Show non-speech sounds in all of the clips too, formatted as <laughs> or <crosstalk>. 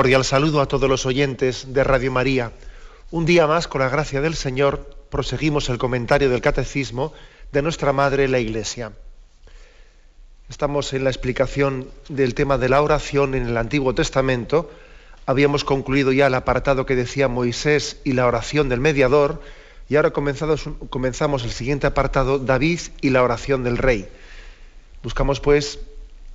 Cordial saludo a todos los oyentes de Radio María. Un día más, con la gracia del Señor, proseguimos el comentario del Catecismo de nuestra Madre la Iglesia. Estamos en la explicación del tema de la oración en el Antiguo Testamento. Habíamos concluido ya el apartado que decía Moisés y la oración del mediador, y ahora comenzamos el siguiente apartado, David y la oración del rey. Buscamos pues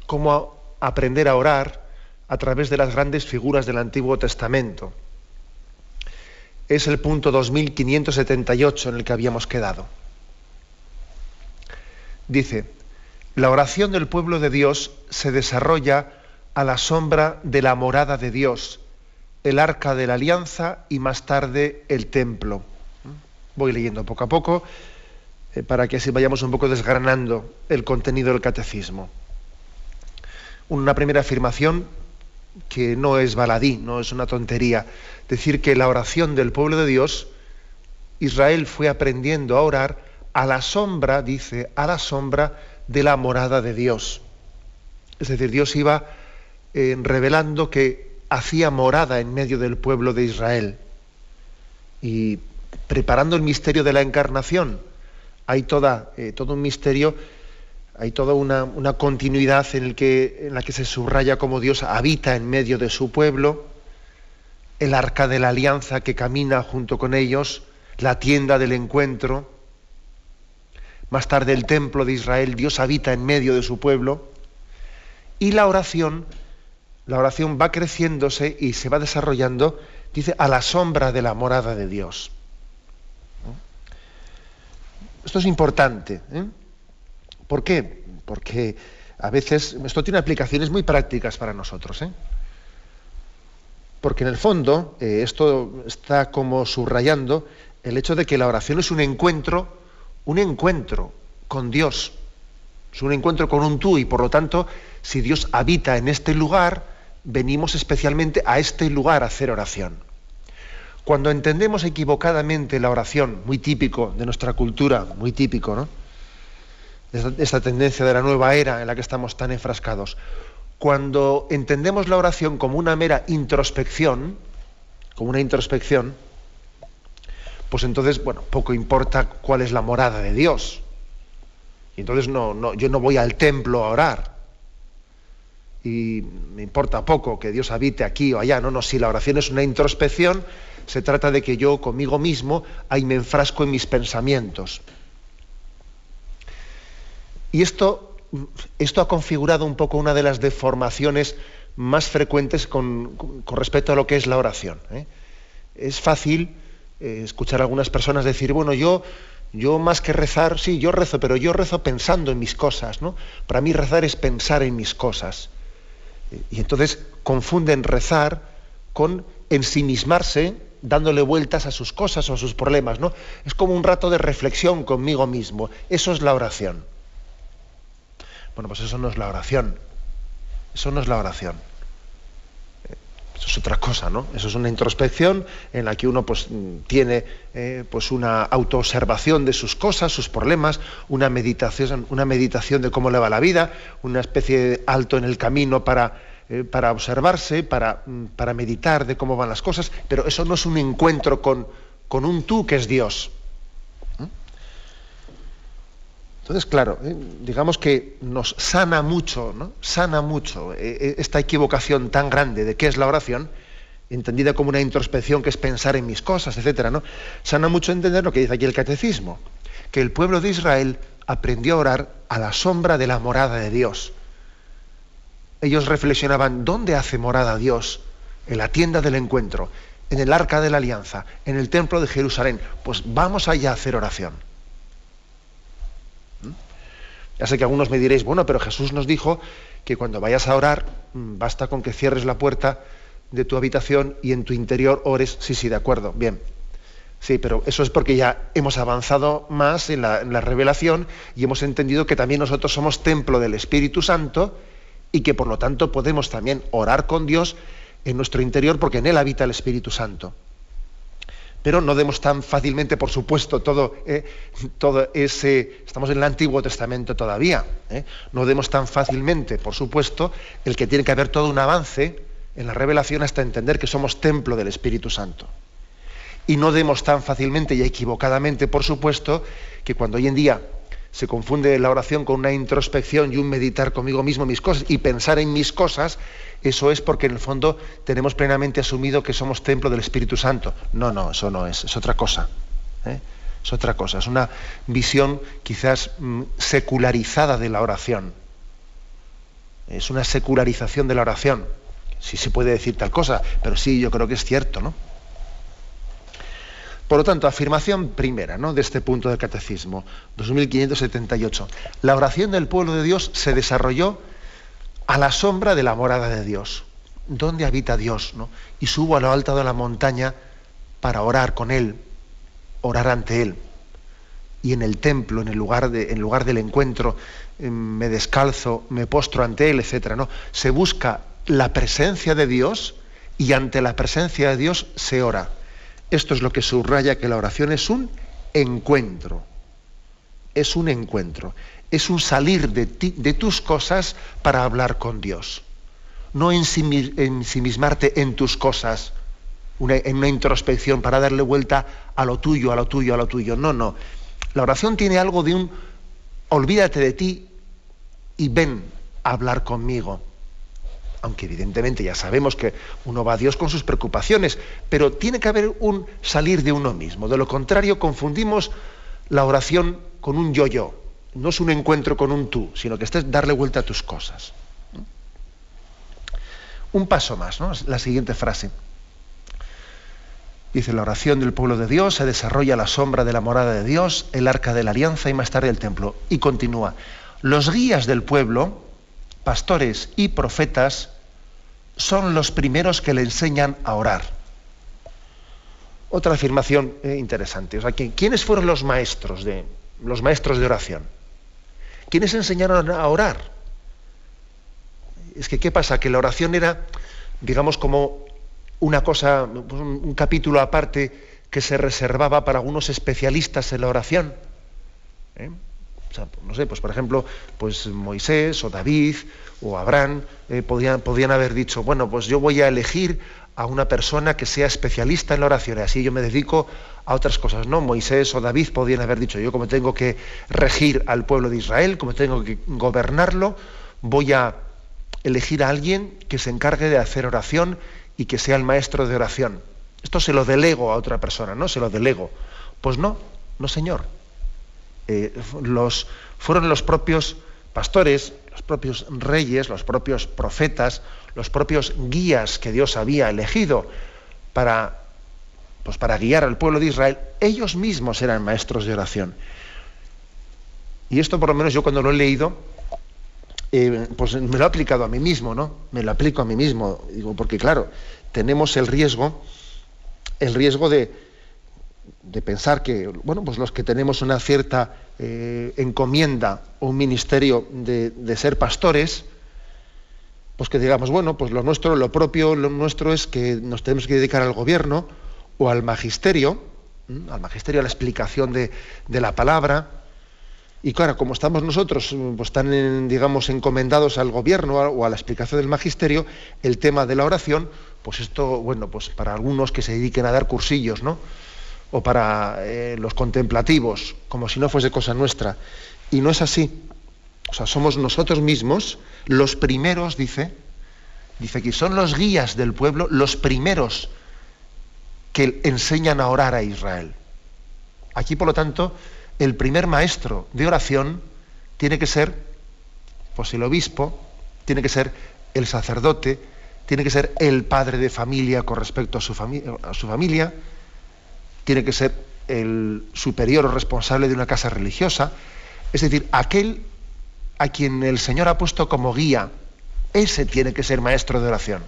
cómo aprender a orar a través de las grandes figuras del Antiguo Testamento. Es el punto 2578 en el que habíamos quedado. Dice, la oración del pueblo de Dios se desarrolla a la sombra de la morada de Dios, el arca de la alianza y más tarde el templo. Voy leyendo poco a poco eh, para que así vayamos un poco desgranando el contenido del catecismo. Una primera afirmación que no es baladí, no es una tontería. Decir que la oración del pueblo de Dios, Israel fue aprendiendo a orar a la sombra, dice, a la sombra de la morada de Dios. Es decir, Dios iba eh, revelando que hacía morada en medio del pueblo de Israel. Y preparando el misterio de la encarnación, hay toda, eh, todo un misterio hay toda una, continuidad en, la que se subraya cómo Dios habita en medio de su pueblo, el arca de la alianza que camina junto con ellos, la tienda del encuentro, más tarde el templo de Israel, Dios habita en medio de su pueblo, y la oración, la oración va creciéndose y se va desarrollando, dice, a la sombra de la morada de Dios. Esto es importante. ¿eh? ¿Por qué? Porque a veces esto tiene aplicaciones muy prácticas para nosotros. ¿eh? Porque en el fondo eh, esto está como subrayando el hecho de que la oración es un encuentro, un encuentro con Dios. Es un encuentro con un tú y por lo tanto, si Dios habita en este lugar, venimos especialmente a este lugar a hacer oración. Cuando entendemos equivocadamente la oración, muy típico de nuestra cultura, muy típico, ¿no? Esta tendencia de la nueva era en la que estamos tan enfrascados. Cuando entendemos la oración como una mera introspección, como una introspección, pues entonces, bueno, poco importa cuál es la morada de Dios. Y entonces no, no, yo no voy al templo a orar. Y me importa poco que Dios habite aquí o allá. No, no, si la oración es una introspección, se trata de que yo conmigo mismo ahí me enfrasco en mis pensamientos. Y esto, esto ha configurado un poco una de las deformaciones más frecuentes con, respecto a lo que es la oración. ¿eh? Es fácil eh, escuchar a algunas personas decir, bueno, yo, yo más que rezar, sí, yo rezo, pero yo rezo pensando en mis cosas, ¿no? Para mí rezar es pensar en mis cosas. Y entonces confunden rezar con ensimismarse, dándole vueltas a sus cosas o a sus problemas, ¿no? Es como un rato de reflexión conmigo mismo. Eso es la oración. Bueno, pues eso no es la oración. Eso no es la oración. Eso es otra cosa, ¿no? Eso es una introspección en la que uno pues, tiene eh, pues una autoobservación de sus cosas, sus problemas, una meditación, una meditación de cómo le va la vida, una especie de alto en el camino para, eh, para observarse, para, para, meditar de cómo van las cosas, pero eso no es un encuentro con, con un tú que es Dios. Entonces, claro, eh, digamos que nos sana mucho, ¿no? Sana mucho eh, eh, esta equivocación tan grande de qué es la oración, entendida como una introspección que es pensar en mis cosas, etcétera, ¿no? Sana mucho entender lo que dice aquí el catecismo, que el pueblo de Israel aprendió a orar a la sombra de la morada de Dios. Ellos reflexionaban, ¿dónde hace morada Dios? En la tienda del encuentro, en el arca de la alianza, en el templo de Jerusalén. Pues vamos allá a hacer oración. Ya sé que algunos me diréis, bueno, pero Jesús nos dijo que cuando vayas a orar, mm, basta con que cierres la puerta de tu habitación y en tu interior ores. Sí, sí, de acuerdo, bien. Sí, pero eso es porque ya hemos avanzado más en la, en la, revelación y hemos entendido que también nosotros somos templo del Espíritu Santo y que por lo tanto podemos también orar con Dios en nuestro interior porque en Él habita el Espíritu Santo pero no demos tan fácilmente, por supuesto, todo, eh, todo ese, estamos en el Antiguo Testamento todavía, eh, no demos tan fácilmente, por supuesto, el que tiene que haber todo un avance en la revelación hasta entender que somos templo del Espíritu Santo. Y no demos tan fácilmente y equivocadamente, por supuesto, que cuando hoy en día se confunde la oración con una introspección y un meditar conmigo mismo mis cosas y pensar en mis cosas, eso es porque en el fondo tenemos plenamente asumido que somos templo del Espíritu Santo. No, no, eso no es, es otra cosa. ¿eh? Es otra cosa, es una visión quizás mm, secularizada de la oración. Es una secularización de la oración. Sí se puede decir tal cosa, pero sí, yo creo que es cierto, ¿no? Por lo tanto, afirmación primera ¿no? de este punto del catecismo, 2578. La oración del pueblo de Dios se desarrolló a la sombra de la morada de Dios. ¿Dónde habita Dios? ¿no? Y subo a lo alto de la montaña para orar con Él, orar ante Él. Y en el templo, en el lugar, del encuentro, eh, me descalzo, me postro ante Él, etc. ¿no? Se busca la presencia de Dios y ante la presencia de Dios se ora. Esto es lo que subraya que la oración es un encuentro. Es un encuentro. Es un salir de, ti, de tus cosas para hablar con Dios. No ensimismarte en tus cosas, en una introspección para darle vuelta a lo tuyo, a lo tuyo, a lo tuyo. No, no. La oración tiene algo de un olvídate de ti y ven a hablar conmigo aunque evidentemente ya sabemos que uno va a Dios con sus preocupaciones, pero tiene que haber un salir de uno mismo. De lo contrario, confundimos la oración con un yo-yo. No es un encuentro con un tú, sino que es darle vuelta a tus cosas. Un paso más, ¿no? La siguiente frase. Dice, la oración del pueblo de Dios se desarrolla a la sombra de la morada de Dios, el arca de la alianza y más tarde el templo. Y continúa, los guías del pueblo, pastores y profetas, son los primeros que le enseñan a orar. Otra afirmación eh, interesante. O sea, ¿quiénes fueron los maestros de, los maestros de oración? ¿Quiénes enseñaron a orar? Es que, ¿qué pasa? Que la oración era, digamos, como una cosa, pues, un capítulo aparte que se reservaba para algunos especialistas en la oración. ¿eh? No sé, pues por ejemplo, pues Moisés o David o Abraham eh, podían, podían haber dicho, bueno, pues yo voy a elegir a una persona que sea especialista en la oración, y así yo me dedico a otras cosas. No, Moisés o David podían haber dicho, yo como tengo que regir al pueblo de Israel, como tengo que gobernarlo, voy a elegir a alguien que se encargue de hacer oración y que sea el maestro de oración. Esto se lo delego a otra persona, ¿no? Se lo delego. Pues no, no señor. Eh, los, fueron los propios pastores, los propios reyes, los propios profetas, los propios guías que Dios había elegido para, pues para guiar al pueblo de Israel, ellos mismos eran maestros de oración. Y esto por lo menos yo cuando lo he leído, eh, pues me lo he aplicado a mí mismo, ¿no? Me lo aplico a mí mismo, digo, porque claro, tenemos el riesgo, el riesgo de, de pensar que, bueno, pues los que tenemos una cierta eh, encomienda o un ministerio de, ser pastores, pues que digamos, bueno, pues lo nuestro, lo propio, lo nuestro es que nos tenemos que dedicar al gobierno o al magisterio, al magisterio, a la explicación de, de, la palabra. Y claro, como estamos nosotros pues, tan, digamos, encomendados al gobierno o a la explicación del magisterio, el tema de la oración, pues esto, bueno, pues para algunos que se dediquen a dar cursillos, ¿no? O para eh, los contemplativos, como si no fuese cosa nuestra. Y no es así. O sea, somos nosotros mismos los primeros, dice, dice que son los guías del pueblo, los primeros que enseñan a orar a Israel. Aquí, por lo tanto, el primer maestro de oración tiene que ser, pues el obispo, tiene que ser el sacerdote, tiene que ser el padre de familia con respecto a su familia, tiene que ser el superior o responsable de una casa religiosa, es decir, aquel a quien el Señor ha puesto como guía, ese tiene que ser maestro de oración.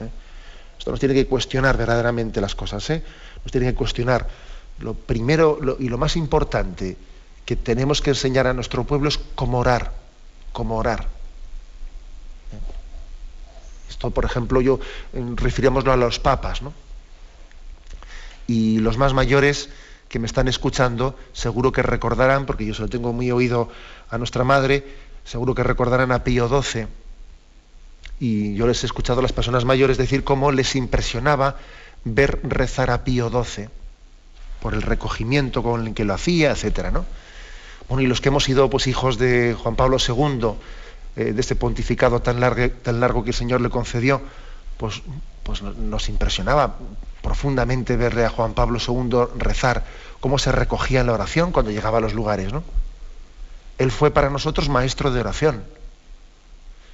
¿Eh? Esto nos tiene que cuestionar verdaderamente las cosas, ¿eh? nos tiene que cuestionar. Lo primero y lo más importante que tenemos que enseñar a nuestro pueblo es cómo orar, cómo orar. ¿Eh? Esto, por ejemplo, yo refiriémoslo a los papas, ¿no? Y los más mayores que me están escuchando, seguro que recordarán, porque yo se lo tengo muy oído a nuestra madre, seguro que recordarán a Pío XII. Y yo les he escuchado a las personas mayores decir cómo les impresionaba ver rezar a Pío XII, por el recogimiento con el que lo hacía, etcétera, ¿no? Bueno, y los que hemos sido pues, hijos de Juan Pablo II, eh, de ese pontificado tan largo, tan largo que el Señor le concedió, pues, pues nos impresionaba profundamente verle a Juan Pablo II rezar, cómo se recogía en la oración cuando llegaba a los lugares. ¿no? Él fue para nosotros maestro de oración.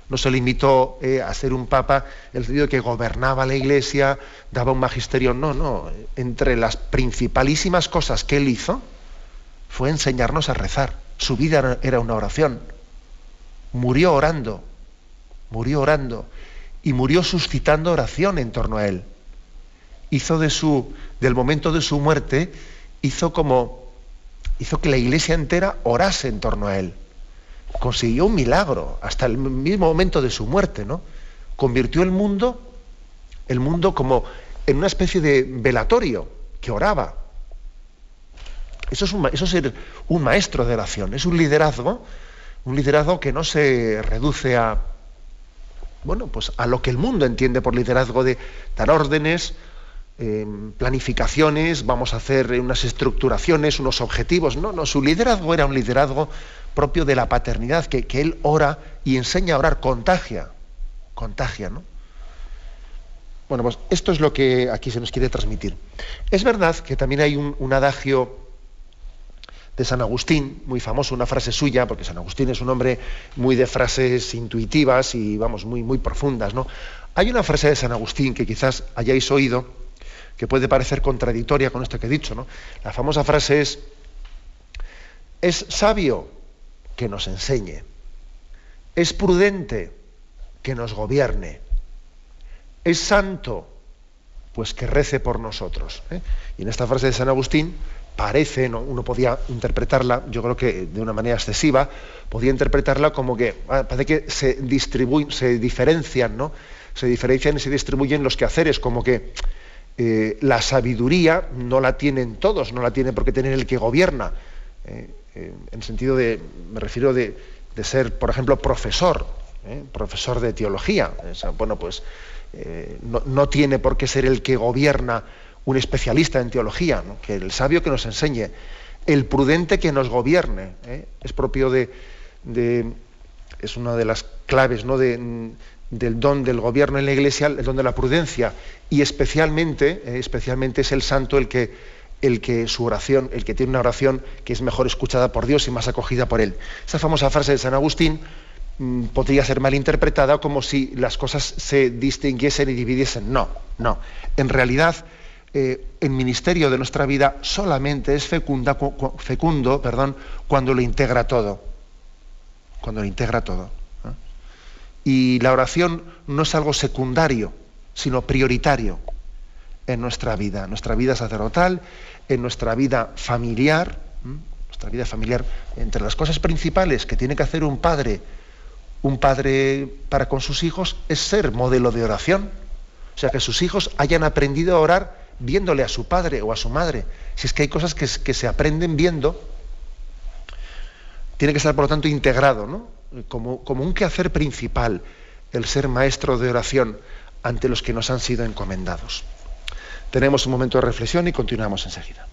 No se limitó eh, a ser un papa el sentido que gobernaba la iglesia, daba un magisterio. No, no. Entre las principalísimas cosas que él hizo fue enseñarnos a rezar. Su vida era una oración. Murió orando. Murió orando. Y murió suscitando oración en torno a él hizo de su, del momento de su muerte, hizo como, hizo que la iglesia entera orase en torno a él. Consiguió un milagro hasta el mismo momento de su muerte, ¿no? Convirtió el mundo, el mundo como en una especie de velatorio que oraba. Eso es, eso es ser un maestro de oración, es un liderazgo, un liderazgo que no se reduce a, bueno, pues a lo que el mundo entiende por liderazgo de dar órdenes, planificaciones, vamos a hacer unas estructuraciones, unos objetivos. No, no, su liderazgo era un liderazgo propio de la paternidad, que, él ora y enseña a orar, contagia, contagia, ¿no? Bueno, pues esto es lo que aquí se nos quiere transmitir. Es verdad que también hay un, adagio de San Agustín, muy famoso, una frase suya, porque San Agustín es un hombre muy de frases intuitivas y, vamos, muy, muy profundas, ¿no? Hay una frase de San Agustín que quizás hayáis oído, que puede parecer contradictoria con esto que he dicho. ¿no? La famosa frase es, es sabio que nos enseñe, es prudente que nos gobierne, es santo pues que rece por nosotros. ¿eh? Y en esta frase de San Agustín parece, ¿no? uno podía interpretarla, yo creo que de una manera excesiva, podía interpretarla como que ah, parece que se distribuyen, se diferencian, ¿no? Se diferencian y se distribuyen los quehaceres, como que eh, la sabiduría no la tienen todos, no la tiene porque tener el que gobierna. Eh, eh, en sentido de, me refiero de, ser, por ejemplo, profesor, profesor de teología. bueno, pues no, tiene por qué ser el que gobierna un especialista en teología, que el sabio que nos enseñe, el prudente que nos gobierne. Es propio de, es una de las claves ¿no? de, del don del gobierno en la iglesia, el don de la prudencia, y especialmente, eh, especialmente es el santo el que, el que su oración, el que tiene una oración que es mejor escuchada por Dios y más acogida por Él. Esa famosa frase de San Agustín mm, podría ser mal interpretada como si las cosas se distinguiesen y dividiesen. No, no. En realidad, eh, el ministerio de nuestra vida solamente es fecunda, fecundo perdón, cuando lo integra todo. Cuando lo integra todo. Y la oración no es algo secundario, sino prioritario en nuestra vida, en nuestra vida sacerdotal, en nuestra vida familiar, nuestra vida familiar, entre las cosas principales que tiene que hacer un padre, un padre para con sus hijos, es ser modelo de oración. O sea, que sus hijos hayan aprendido a orar viéndole a su padre o a su madre. Si es que hay cosas que, se aprenden viendo, tiene que estar, por lo tanto, integrado, ¿no? como, como un quehacer principal el ser maestro de oración ante los que nos han sido encomendados. Tenemos un momento de reflexión y continuamos enseguida.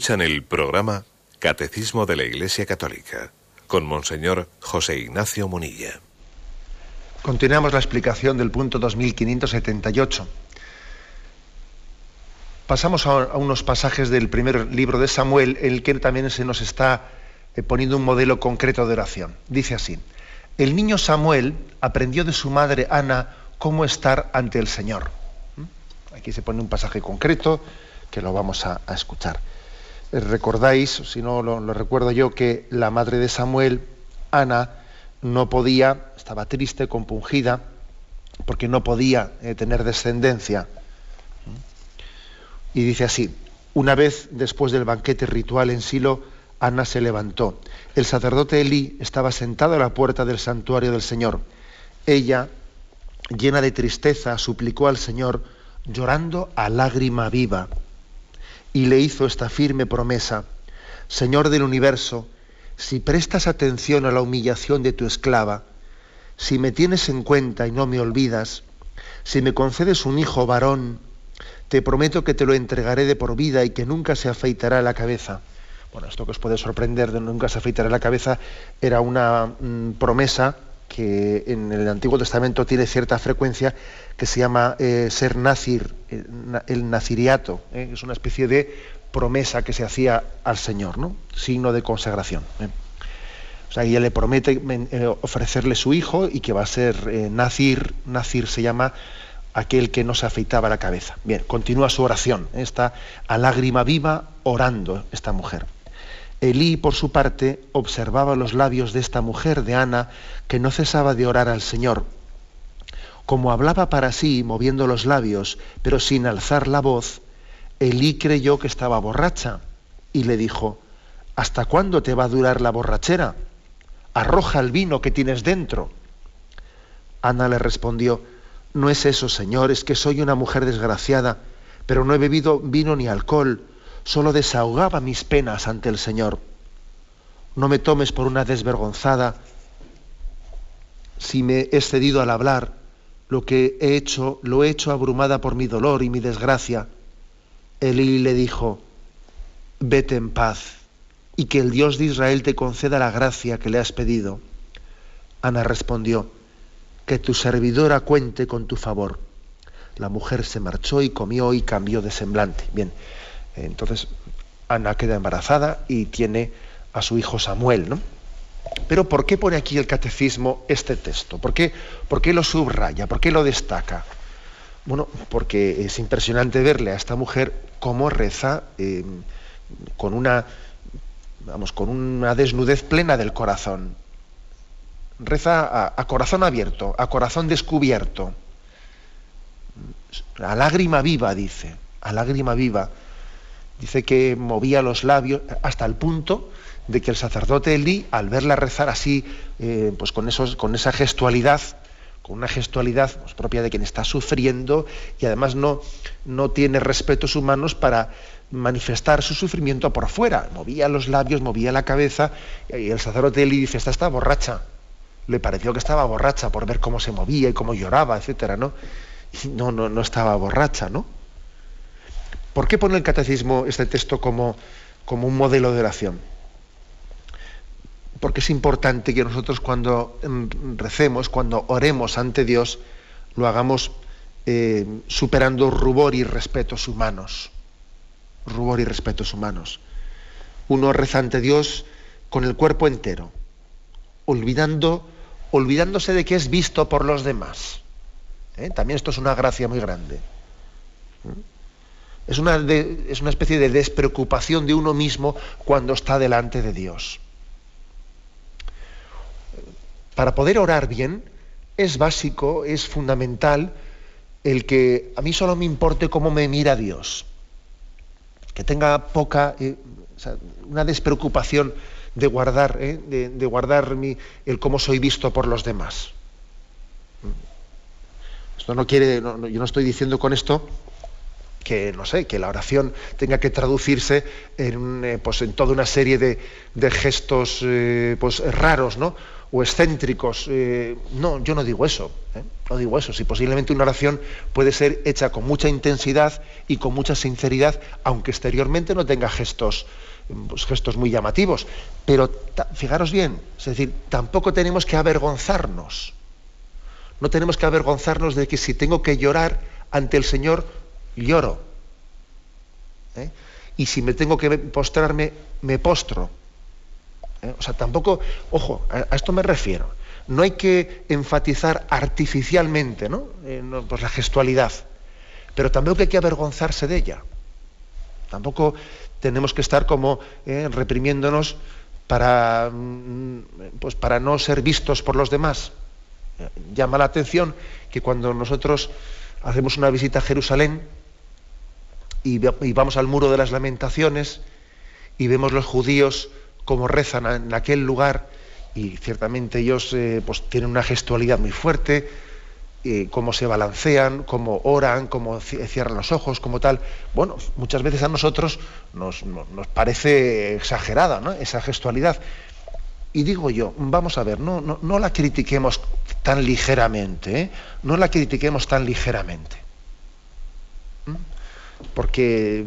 Escuchan el programa Catecismo de la Iglesia Católica con Monseñor José Ignacio Munilla. Continuamos la explicación del punto 2578. Pasamos a unos pasajes del primer libro de Samuel, en el que también se nos está eh, poniendo un modelo concreto de oración. Dice así, el niño Samuel aprendió de su madre Ana cómo estar ante el Señor. ¿Mm? Aquí se pone un pasaje concreto que lo vamos a, escuchar. Eh, recordáis, si no lo, recuerdo yo, que la madre de Samuel, Ana, no podía, estaba triste, compungida, porque no podía eh, tener descendencia. Y dice así, una vez después del banquete ritual en Silo, Ana se levantó. El sacerdote Elí estaba sentado a la puerta del santuario del Señor. Ella, llena de tristeza, suplicó al Señor, llorando a lágrima viva y le hizo esta firme promesa, Señor del universo, si prestas atención a la humillación de tu esclava, si me tienes en cuenta y no me olvidas, si me concedes un hijo varón, te prometo que te lo entregaré de por vida y que nunca se afeitará la cabeza. Bueno, esto que os puede sorprender de nunca se afeitará la cabeza era una mm, promesa que en el Antiguo Testamento tiene cierta frecuencia, que se llama eh, ser nazir, eh, el naziriato, eh, es una especie de promesa que se hacía al Señor, ¿no? signo de consagración. O sea, ella le promete ofrecerle su hijo y que va a ser nazir, nazir se llama aquel que no se afeitaba la cabeza. Bien, continúa su oración, está a lágrima viva orando esta mujer. Elí, por su parte, observaba los labios de esta mujer, de Ana, que no cesaba de orar al Señor. Como hablaba para sí, moviendo los labios, pero sin alzar la voz, Elí creyó que estaba borracha y le dijo, ¿Hasta cuándo te va a durar la borrachera? Arroja el vino que tienes dentro. Ana le respondió, No es eso, Señor, es que soy una mujer desgraciada, pero no he bebido vino ni alcohol solo desahogaba mis penas ante el Señor. No me tomes por una desvergonzada si me he excedido al hablar. Lo que he hecho, lo he hecho abrumada por mi dolor y mi desgracia. Elí le dijo, vete en paz y que el Dios de Israel te conceda la gracia que le has pedido. Ana respondió, que tu servidora cuente con tu favor. La mujer se marchó y comió y cambió de semblante. Bien, entonces Ana queda embarazada y tiene a su hijo Samuel, ¿no? Pero ¿por qué pone aquí el catecismo este texto? ¿Por qué, por qué lo subraya? ¿Por qué lo destaca? Bueno, porque es impresionante verle a esta mujer cómo reza eh, con una, vamos, con una desnudez plena del corazón. Reza a corazón abierto, a corazón descubierto. A lágrima viva, dice, a lágrima viva dice que movía los labios hasta el punto de que el sacerdote Elí, al verla rezar así, eh, pues con, esa gestualidad, con una gestualidad pues, propia de quien está sufriendo y además no, no tiene respetos humanos para manifestar su sufrimiento por fuera. Movía los labios, movía la cabeza y el sacerdote Elí dice, esta está borracha. Le pareció que estaba borracha por ver cómo se movía y cómo lloraba, etcétera, no, no, no estaba borracha, ¿no? ¿Por qué pone el catecismo este texto como, como un modelo de oración? Porque es importante que nosotros cuando recemos, cuando oremos ante Dios, lo hagamos eh, superando rubor y respetos humanos. Rubor y respetos humanos. Uno reza ante Dios con el cuerpo entero, olvidando, olvidándose de que es visto por los demás. ¿Eh? También esto es una gracia muy grande. ¿Mm? Es una, es una especie de despreocupación de uno mismo cuando está delante de Dios. Para poder orar bien es básico, es fundamental el que a mí solo me importe cómo me mira Dios. Que tenga poca, eh, una despreocupación de guardar, eh, de, guardar el cómo soy visto por los demás. Esto no quiere, yo no estoy diciendo con esto que no sé, que la oración tenga que traducirse en, eh, pues, en toda una serie de, gestos eh, pues, raros, ¿no? o excéntricos. Eh, no, yo no digo eso. No digo eso. Si posiblemente una oración puede ser hecha con mucha intensidad y con mucha sinceridad, aunque exteriormente no tenga gestos, pues, gestos muy llamativos. Pero fijaros bien, es decir, tampoco tenemos que avergonzarnos. No tenemos que avergonzarnos de que si tengo que llorar ante el Señor, lloro. ¿eh? Y si me tengo que postrarme, me postro. ¿eh? O sea, tampoco, ojo, a, esto me refiero. No hay que enfatizar artificialmente ¿no? Eh, pues la gestualidad, pero tampoco hay que avergonzarse de ella. Tampoco tenemos que estar como reprimiéndonos para, mm, pues para no ser vistos por los demás. Llama la atención que cuando nosotros hacemos una visita a Jerusalén, y, vamos al muro de las lamentaciones y vemos los judíos como rezan en aquel lugar y ciertamente ellos eh, pues, tienen una gestualidad muy fuerte, eh, cómo se balancean, cómo oran, cómo cierran los ojos, como tal. Bueno, muchas veces a nosotros nos, parece exagerada esa gestualidad. Y digo yo, vamos a ver, no, no, la critiquemos tan ligeramente, ¿eh? no la critiquemos tan ligeramente porque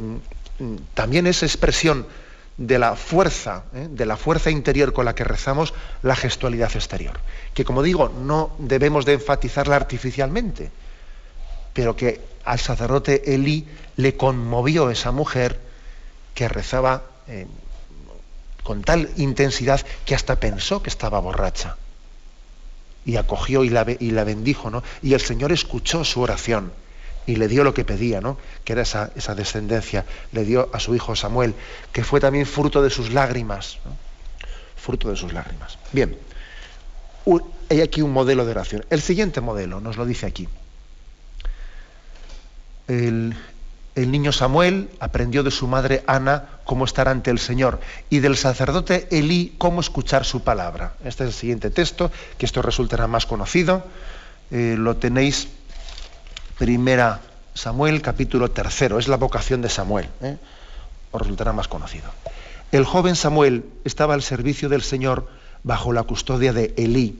mm, también es expresión de la fuerza, ¿eh? de la fuerza interior con la que rezamos la gestualidad exterior. Que como digo, no debemos de enfatizarla artificialmente, pero que al sacerdote Elí le conmovió esa mujer que rezaba eh, con tal intensidad que hasta pensó que estaba borracha. Y acogió y la, y la bendijo, ¿no? Y el Señor escuchó su oración y le dio lo que pedía, ¿no? que era esa, descendencia. Le dio a su hijo Samuel, que fue también fruto de sus lágrimas. Fruto de sus lágrimas. Bien, hay aquí un modelo de oración. El siguiente modelo nos lo dice aquí. El, el niño Samuel aprendió de su madre Ana cómo estar ante el Señor y del sacerdote Elí cómo escuchar su palabra. Este es el siguiente texto, que esto resultará más conocido. Eh, lo tenéis Primera Samuel, capítulo tercero. Es la vocación de Samuel. ¿eh? Os resultará más conocido. El joven Samuel estaba al servicio del Señor bajo la custodia de Elí.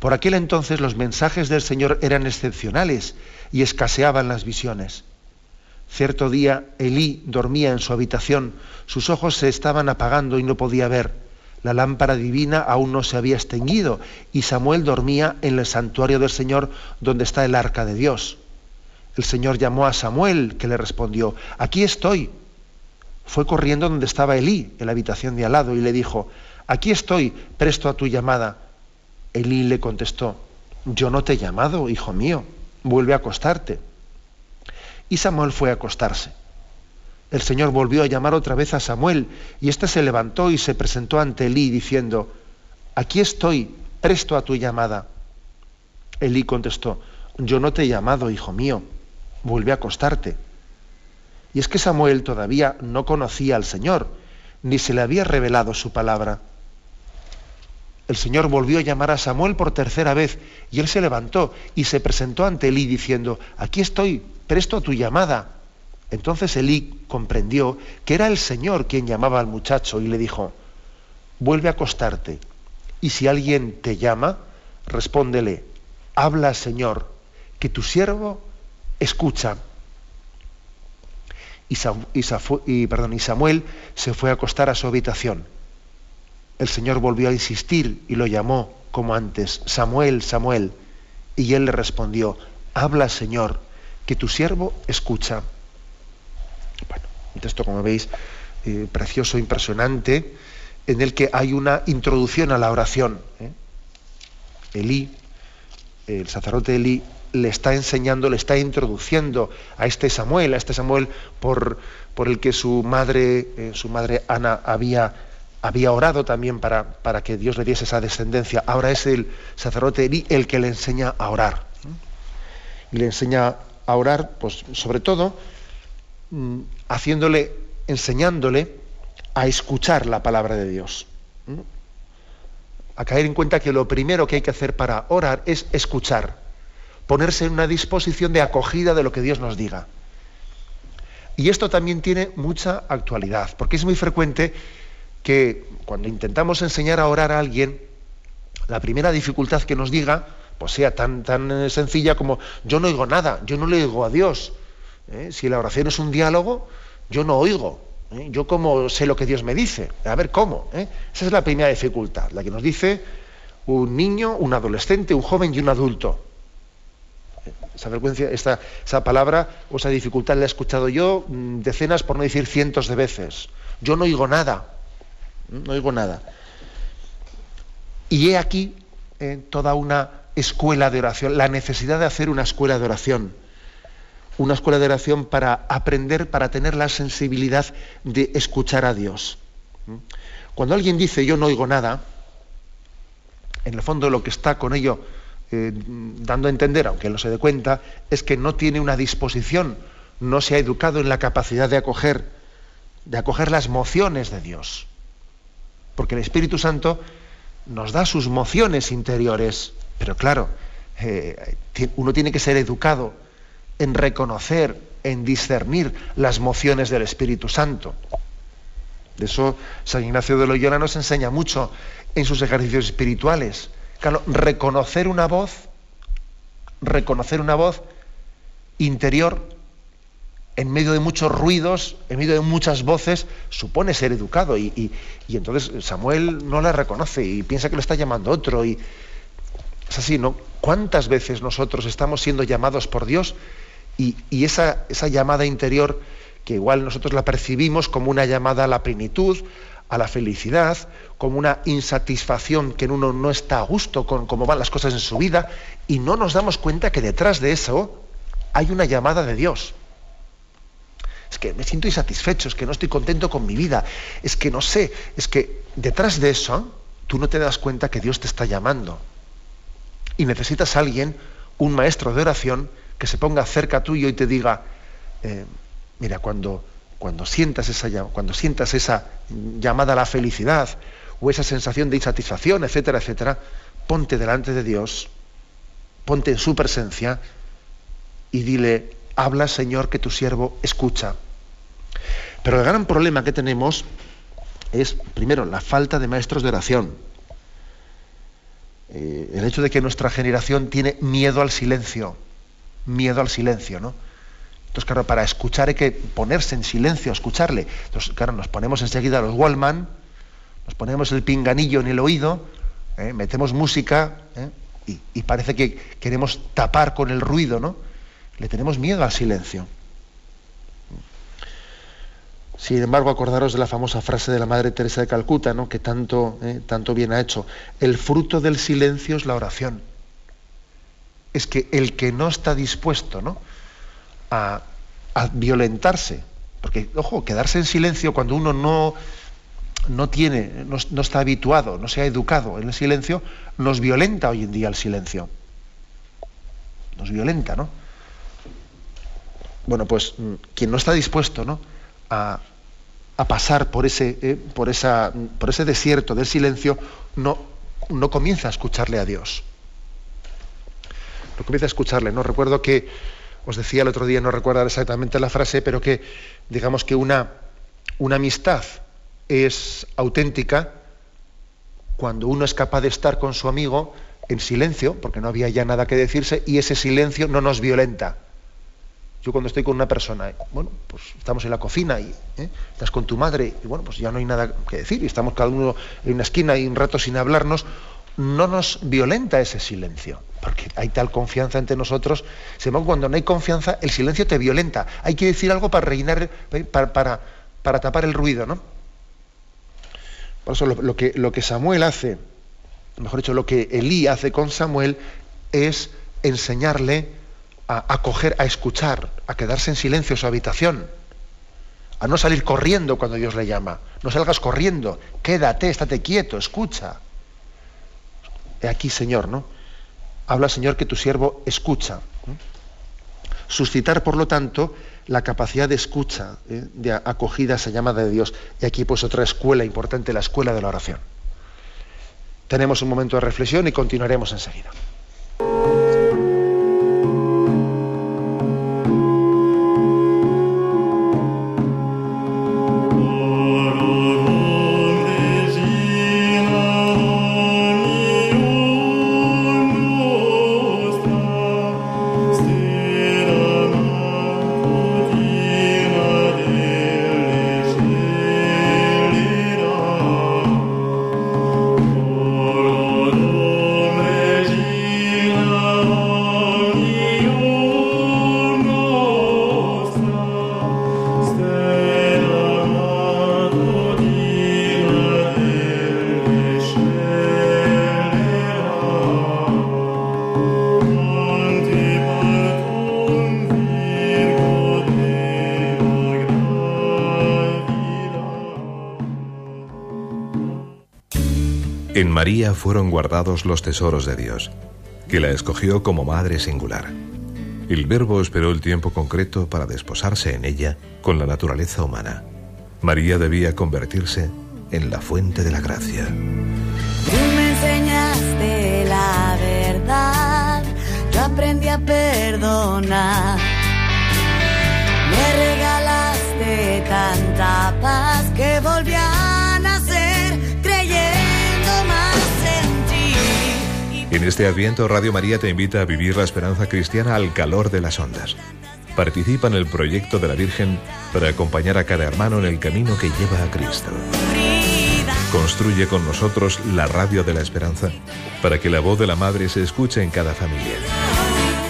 Por aquel entonces los mensajes del Señor eran excepcionales y escaseaban las visiones. Cierto día Elí dormía en su habitación, sus ojos se estaban apagando y no podía ver. La lámpara divina aún no se había extinguido y Samuel dormía en el santuario del Señor donde está el arca de Dios. El Señor llamó a Samuel, que le respondió, aquí estoy. Fue corriendo donde estaba Elí, en la habitación de al lado, y le dijo, aquí estoy, presto a tu llamada. Elí le contestó, yo no te he llamado, hijo mío, vuelve a acostarte. Y Samuel fue a acostarse el Señor volvió a llamar otra vez a Samuel y éste se levantó y se presentó ante Elí diciendo, aquí estoy, presto a tu llamada. Elí contestó, yo no te he llamado, hijo mío, vuelve a acostarte. Y es que Samuel todavía no conocía al Señor, ni se le había revelado su palabra. El Señor volvió a llamar a Samuel por tercera vez y él se levantó y se presentó ante Elí diciendo, aquí estoy, presto a tu llamada. Entonces Elí comprendió que era el Señor quien llamaba al muchacho y le dijo, vuelve a acostarte y si alguien te llama, respóndele, habla Señor, que tu siervo escucha. Y, Samuel se fue a acostar a su habitación. El Señor volvió a insistir y lo llamó como antes, Samuel, Samuel. Y él le respondió, habla Señor, que tu siervo escucha. Bueno, un texto, como veis, eh, precioso, impresionante, en el que hay una introducción a la oración. ¿eh? Elí, el sacerdote Elí, le está enseñando, le está introduciendo a este Samuel, a este Samuel por, por el que su madre, eh, su madre Ana había, había orado también para, para, que Dios le diese esa descendencia. Ahora es el sacerdote Elí el que le enseña a orar. Y le enseña a orar, pues sobre todo, Mm, haciéndole, enseñándole a escuchar la palabra de Dios. A caer en cuenta que lo primero que hay que hacer para orar es escuchar, ponerse en una disposición de acogida de lo que Dios nos diga. Y esto también tiene mucha actualidad, porque es muy frecuente que cuando intentamos enseñar a orar a alguien, la primera dificultad que nos diga, pues sea tan, tan sencilla como yo no oigo nada, yo no le oigo a Dios. ¿Eh? Si la oración es un diálogo, yo no oigo. ¿eh? Yo cómo sé lo que Dios me dice. A ver cómo. ¿eh? Esa es la primera dificultad, la que nos dice un niño, un adolescente, un joven y un adulto. Esa frecuencia, esa palabra o esa dificultad la he escuchado yo mm, decenas, por no decir cientos de veces. Yo no oigo nada. No oigo nada. Y he aquí toda una escuela de oración, la necesidad de hacer una escuela de oración. Una escuela de oración para aprender, para tener la sensibilidad de escuchar a Dios. Cuando alguien dice yo no oigo nada, en el fondo lo que está con ello eh, dando a entender, aunque no se dé cuenta, es que no tiene una disposición, no se ha educado en la capacidad de acoger, de acoger las mociones de Dios. Porque el Espíritu Santo nos da sus mociones interiores, pero claro, eh, uno tiene que ser educado en reconocer, en discernir las mociones del Espíritu Santo. De eso San Ignacio de Loyola nos enseña mucho en sus ejercicios espirituales. Claro, reconocer una voz, reconocer una voz interior en medio de muchos ruidos, en medio de muchas voces, supone ser educado. Y, entonces Samuel no la reconoce y piensa que lo está llamando otro. Y es así, ¿no? ¿Cuántas veces nosotros estamos siendo llamados por Dios y, esa, llamada interior, que igual nosotros la percibimos como una llamada a la plenitud, a la felicidad, como una insatisfacción que en uno no está a gusto con cómo van las cosas en su vida, y no nos damos cuenta que detrás de eso hay una llamada de Dios es que me siento insatisfecho, es que no estoy contento con mi vida, es que no sé, es que detrás de eso tú no te das cuenta que Dios te está llamando. Y necesitas a alguien, un maestro de oración, que se ponga cerca tuyo y te diga, eh, mira, cuando, cuando, sientas esa, cuando sientas esa llamada a la felicidad o esa sensación de insatisfacción, etcétera, etcétera, ponte delante de Dios, ponte en su presencia y dile, habla Señor que tu siervo escucha. Pero el gran problema que tenemos es, primero, la falta de maestros de oración. Eh, el hecho de que nuestra generación tiene miedo al silencio. Miedo al silencio, ¿no? Entonces, claro, para escuchar hay que ponerse en silencio, escucharle. Entonces, claro, nos ponemos enseguida los Wallman, nos ponemos el pinganillo en el oído, ¿eh? metemos música ¿eh? y, y parece que queremos tapar con el ruido, ¿no? Le tenemos miedo al silencio. Sin embargo, acordaros de la famosa frase de la Madre Teresa de Calcuta, ¿no? que tanto, eh, tanto bien ha hecho. El fruto del silencio es la oración. Es que el que no está dispuesto ¿no? A, violentarse, porque, ojo, quedarse en silencio cuando uno no, no tiene, no, no, está habituado, no se ha educado en el silencio, nos violenta hoy en día el silencio. Nos violenta, ¿no? Bueno, pues mm, quien no está dispuesto ¿no? A, pasar por ese, eh, por, esa, por ese desierto del silencio, no, no comienza a escucharle a Dios. No comienza a escucharle. No recuerdo que, os decía el otro día, no recuerdo exactamente la frase, pero que digamos que una, amistad es auténtica cuando uno es capaz de estar con su amigo en silencio, porque no había ya nada que decirse, y ese silencio no nos violenta. Yo cuando estoy con una persona, bueno, pues estamos en la cocina y ¿eh? estás con tu madre y bueno, pues ya no hay nada que decir y estamos cada uno en una esquina y un rato sin hablarnos, no nos violenta ese silencio, porque hay tal confianza entre nosotros. Embargo, cuando no hay confianza, el silencio te violenta. Hay que decir algo para reinar, para, para, tapar el ruido, ¿no? Por eso lo, que, lo que Samuel hace, mejor dicho, lo que Elí hace con Samuel es enseñarle a acoger, a escuchar, a quedarse en silencio en su habitación, a no salir corriendo cuando Dios le llama. No salgas corriendo, quédate, estate quieto, escucha. He aquí, Señor, ¿no? Habla, Señor, que tu siervo escucha. Suscitar, por lo tanto, la capacidad de escucha, ¿eh? de acogida a esa llamada de Dios. Y aquí, pues, otra escuela importante, la escuela de la oración. Tenemos un momento de reflexión y continuaremos enseguida. María fueron guardados los tesoros de Dios, que la escogió como madre singular. El Verbo esperó el tiempo concreto para desposarse en ella con la naturaleza humana. María debía convertirse en la fuente de la gracia. Tú me enseñaste la verdad, yo aprendí a perdonar. Me regalaste tanta paz que volví a En este Adviento Radio María te invita a vivir la esperanza cristiana al calor de las ondas. Participa en el proyecto de la Virgen para acompañar a cada hermano en el camino que lleva a Cristo. Construye con nosotros la radio de la esperanza para que la voz de la Madre se escuche en cada familia.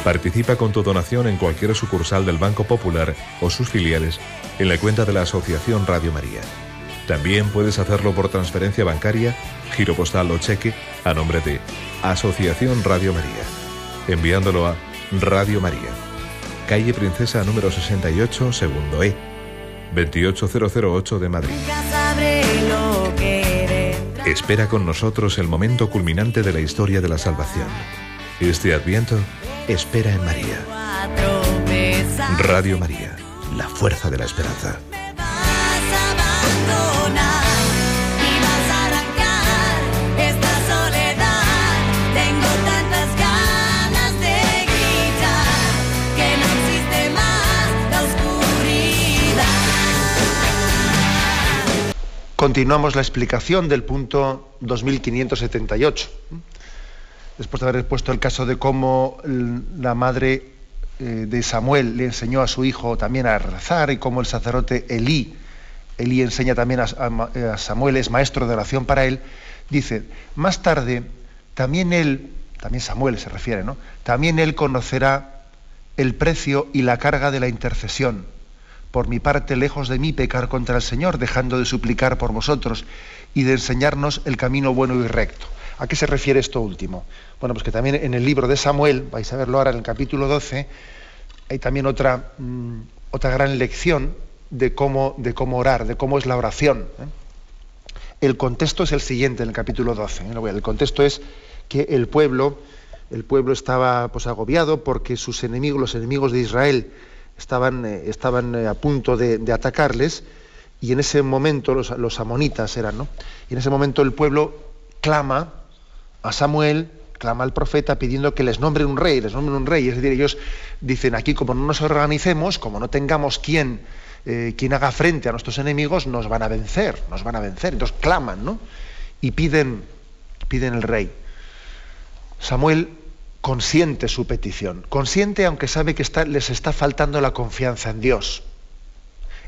Participa con tu donación en cualquier sucursal del Banco Popular o sus filiales en la cuenta de la Asociación Radio María. También puedes hacerlo por transferencia bancaria, giro postal o cheque a nombre de Asociación Radio María, enviándolo a Radio María, calle Princesa número 68, segundo E, 28008 de Madrid. Espera con nosotros el momento culminante de la historia de la salvación. Este Adviento, espera en María. Radio María, la fuerza de la esperanza. Continuamos la explicación del punto 2578. Después de haber puesto el caso de cómo la madre eh, de Samuel le enseñó a su hijo también a rezar y cómo el sacerdote Elí, Elí enseña también Ma- a Samuel, es maestro de oración para él, dice, más tarde también él, también Samuel se refiere, ¿no? También él conocerá el precio y la carga de la intercesión. Por mi parte, lejos de mí pecar contra el Señor, dejando de suplicar por vosotros y de enseñarnos el camino bueno y recto. ¿A qué se refiere esto último? Bueno, pues que también en el libro de Samuel, vais a verlo ahora en el capítulo 12, hay también otra, mm, otra gran lección de cómo, de cómo orar, de cómo es la oración. ¿eh? El contexto es el siguiente en el capítulo 12. ¿eh? El contexto es que el pueblo, el pueblo estaba pues, agobiado porque sus enemigos, los enemigos de Israel, estaban, eh, estaban eh, a punto de, atacarles y en ese momento los, los amonitas eran, ¿no? Y en ese momento el pueblo clama a Samuel, clama al profeta pidiendo que les nombren un rey, les nombren un rey. Es decir, ellos dicen aquí, como no nos organicemos, como no tengamos quien, eh, quien haga frente a nuestros enemigos, nos van a vencer, nos van a vencer. Entonces claman, ¿no? Y piden, piden el rey. Samuel consiente su petición, consiente aunque sabe que les está faltando la confianza en Dios.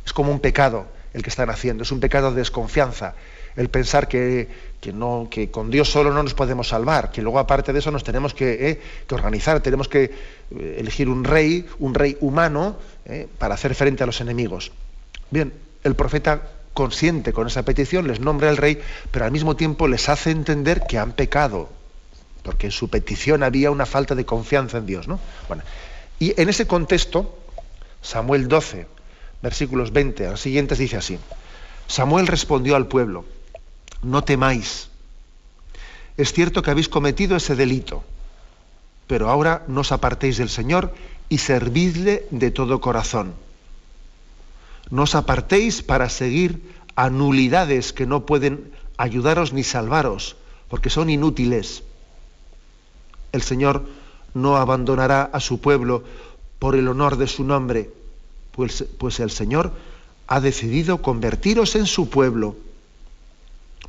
Es como un pecado el que están haciendo, es un pecado de desconfianza, el pensar que, no, que con Dios solo no nos podemos salvar, que luego aparte de eso nos tenemos que, eh, que organizar, tenemos que eh, elegir un rey, un rey humano, eh, para hacer frente a los enemigos. Bien, el profeta consiente con esa petición, les nombra el rey, pero al mismo tiempo les hace entender que han pecado, porque en su petición había una falta de confianza en Dios. ¿no? Bueno, y en ese contexto, Samuel 12, versículos 20 a los siguientes, dice así, Samuel respondió al pueblo, no temáis, es cierto que habéis cometido ese delito, pero ahora no os apartéis del Señor y servidle de todo corazón. No os apartéis para seguir a nulidades que no pueden ayudaros ni salvaros, porque son inútiles. El Señor no abandonará a su pueblo por el honor de su nombre, pues, pues el Señor ha decidido convertiros en su pueblo.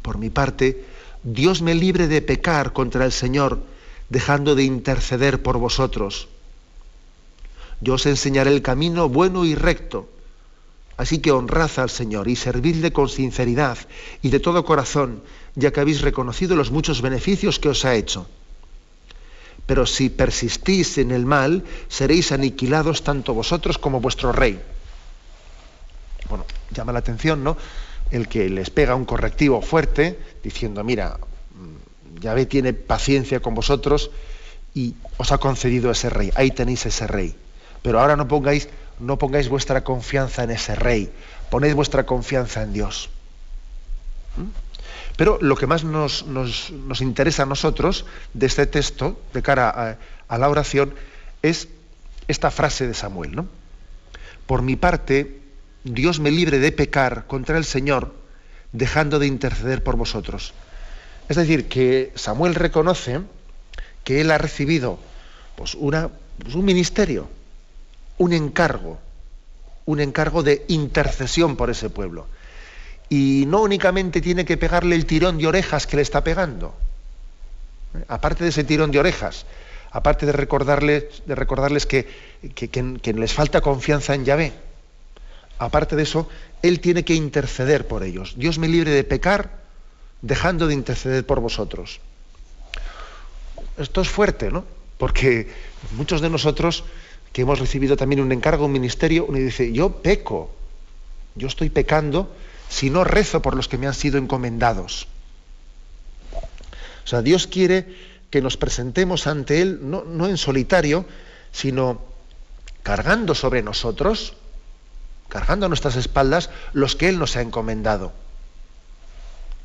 Por mi parte, Dios me libre de pecar contra el Señor, dejando de interceder por vosotros. Yo os enseñaré el camino bueno y recto. Así que honrad al Señor y servidle con sinceridad y de todo corazón, ya que habéis reconocido los muchos beneficios que os ha hecho. Pero si persistís en el mal, seréis aniquilados tanto vosotros como vuestro rey. Bueno, llama la atención, ¿no? El que les pega un correctivo fuerte, diciendo, mira, mm, Yahvé tiene paciencia con vosotros y os ha concedido ese rey. Ahí tenéis ese rey. Pero ahora no pongáis, no pongáis vuestra confianza en ese rey. Poned vuestra confianza en Dios. ¿Mm? Pero lo que más nos, nos- nos interesa a nosotros de este texto, de cara a, la oración, es esta frase de Samuel, ¿no? Por mi parte, Dios me libre de pecar contra el Señor, dejando de interceder por vosotros. Es decir, que Samuel reconoce que él ha recibido pues, una, pues, un ministerio, un encargo, un encargo de intercesión por ese pueblo. Y no únicamente tiene que pegarle el tirón de orejas que le está pegando. Aparte de ese tirón de orejas, aparte de recordarles, de recordarles que- que les falta confianza en Yahvé, aparte de eso, él tiene que interceder por ellos. Dios me libre de pecar dejando de interceder por vosotros. Esto es fuerte, ¿no? Porque muchos de nosotros que hemos recibido también un encargo, un ministerio, uno dice, yo peco, yo estoy pecando si no rezo por los que me han sido encomendados. O sea, Dios quiere que nos presentemos ante Él no, no en solitario, sino cargando sobre nosotros, cargando a nuestras espaldas los que Él nos ha encomendado.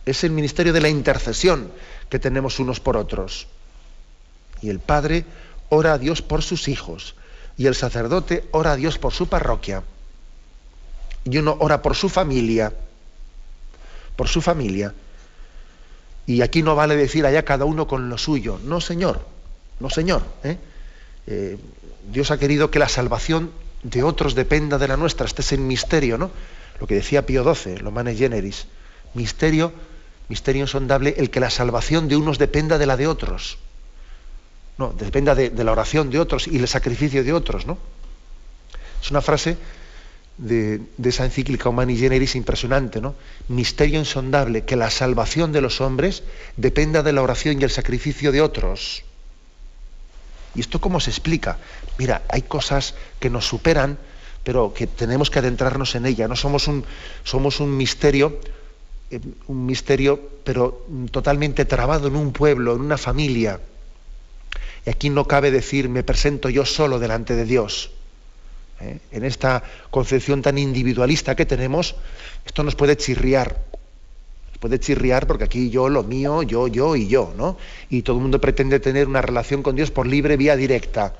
Es el ministerio de la intercesión que tenemos unos por otros. Y el Padre ora a Dios por sus hijos. Y el sacerdote ora a Dios por su parroquia. Y uno ora por su familia. Por su familia. Y aquí no vale decir allá cada uno con lo suyo. No, Señor. No, Señor. ¿eh? Eh, Dios ha querido que la salvación de otros dependa de la nuestra. Este es el misterio, ¿no? Lo que decía Pío XII, lo Mane Generis. Misterio, misterio insondable, el que la salvación de unos dependa de la de otros. No, dependa de, de la oración de otros y el sacrificio de otros, ¿no? Es una frase de, esa encíclica Humani Generis impresionante, ¿no? Misterio insondable, que la salvación de los hombres dependa de la oración y el sacrificio de otros. ¿Y esto cómo se explica? Mira, hay cosas que nos superan, pero que tenemos que adentrarnos en ella. No somos un, somos un misterio, eh, un misterio, pero totalmente trabado en un pueblo, en una familia. Y aquí no cabe decir, me presento yo solo delante de Dios. ¿Eh? En esta concepción tan individualista que tenemos, esto nos puede chirriar. Nos puede chirriar porque aquí yo, lo mío, yo, yo y yo, ¿no? Y todo el mundo pretende tener una relación con Dios por libre vía directa.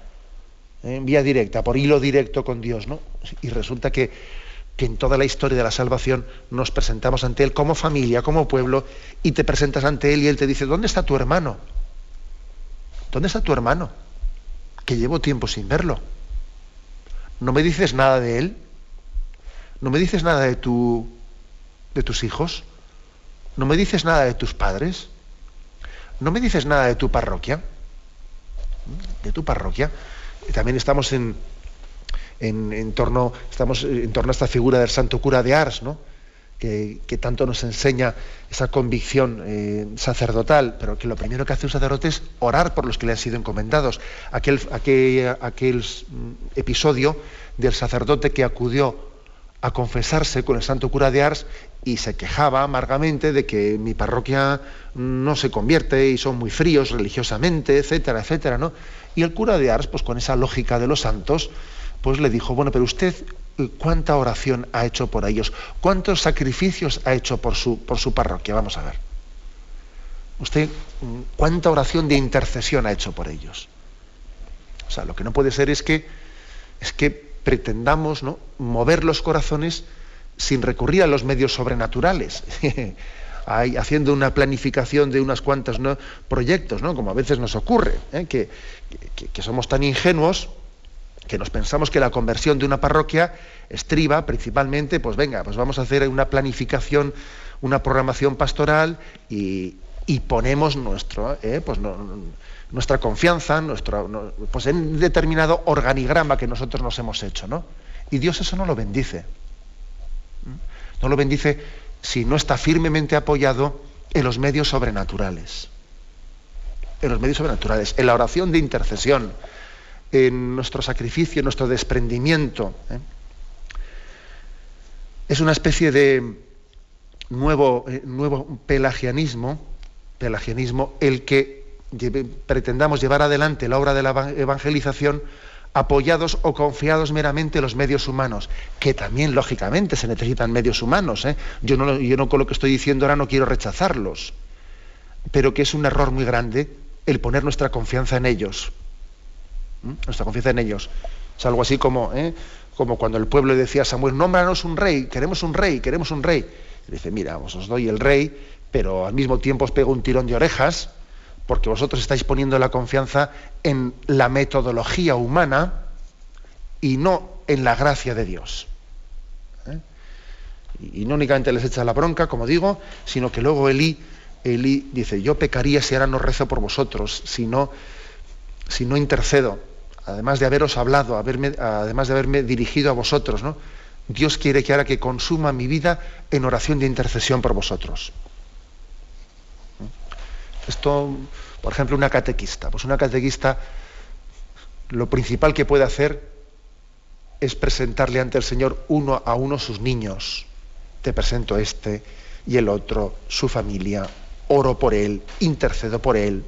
¿eh? Vía directa, por hilo directo con Dios, ¿no? Y resulta que, que en toda la historia de la salvación nos presentamos ante Él como familia, como pueblo, y te presentas ante Él y Él te dice, ¿dónde está tu hermano? ¿Dónde está tu hermano? Que llevo tiempo sin verlo. ¿No me dices nada de él? ¿No me dices nada de tu de tus hijos? ¿No me dices nada de tus padres? ¿No me dices nada de tu parroquia? De tu parroquia. Y también estamos en, en, en torno, estamos en torno a esta figura del santo cura de Ars, ¿no? Que, tanto nos enseña esa convicción eh, sacerdotal, pero que lo primero que hace un sacerdote es orar por los que le han sido encomendados. Aquel, aquel, aquel mm, episodio del sacerdote que acudió a confesarse con el santo cura de Ars y se quejaba amargamente de que mi parroquia no se convierte y son muy fríos religiosamente, etcétera, etcétera, ¿no? Y el cura de Ars, pues con esa lógica de los santos, pues le dijo, bueno, pero usted cuánta oración ha hecho por ellos, cuántos sacrificios ha hecho por su, por su parroquia, vamos a ver. Usted cuánta oración de intercesión ha hecho por ellos. O sea, lo que no puede ser es que, es que pretendamos ¿no? mover los corazones sin recurrir a los medios sobrenaturales. <laughs> Haciendo una planificación de unas cuantas ¿no? proyectos, ¿no? como a veces nos ocurre, ¿eh? que, que somos tan ingenuos que nos pensamos que la conversión de una parroquia estriba principalmente, pues venga, pues vamos a hacer una planificación, una programación pastoral y, y ponemos nuestro, eh, pues nuestra confianza, nuestro, no, pues en determinado organigrama que nosotros nos hemos hecho, ¿no? Y Dios eso no lo bendice. No lo bendice si no está firmemente apoyado en los medios sobrenaturales. En los medios sobrenaturales, en la oración de intercesión, en nuestro sacrificio, en nuestro desprendimiento. ¿eh? Es una especie de nuevo, eh, nuevo pelagianismo, pelagianismo, el que pretendamos llevar adelante la obra de la evangelización apoyados o confiados meramente en los medios humanos, que también lógicamente se necesitan medios humanos. ¿eh? Yo, no, yo no con lo que estoy diciendo ahora no quiero rechazarlos, pero que es un error muy grande el poner nuestra confianza en ellos. Nuestra confianza en ellos. Es algo así como, ¿eh? como cuando el pueblo decía a Samuel, nómbranos un rey, queremos un rey, queremos un rey. Y dice, mira, os doy el rey, pero al mismo tiempo os pego un tirón de orejas, porque vosotros estáis poniendo la confianza en la metodología humana y no en la gracia de Dios. ¿Eh? Y, y no únicamente les echa la bronca, como digo, sino que luego Elí, Elí dice, yo pecaría si ahora no rezo por vosotros, si no, si no intercedo, además de haberos hablado, además de haberme dirigido a vosotros, ¿no? Dios quiere que ahora que consuma mi vida en oración de intercesión por vosotros. Esto, por ejemplo, una catequista. Pues una catequista lo principal que puede hacer es presentarle ante el Señor uno a uno sus niños. Te presento este y el otro, su familia, oro por él, intercedo por él.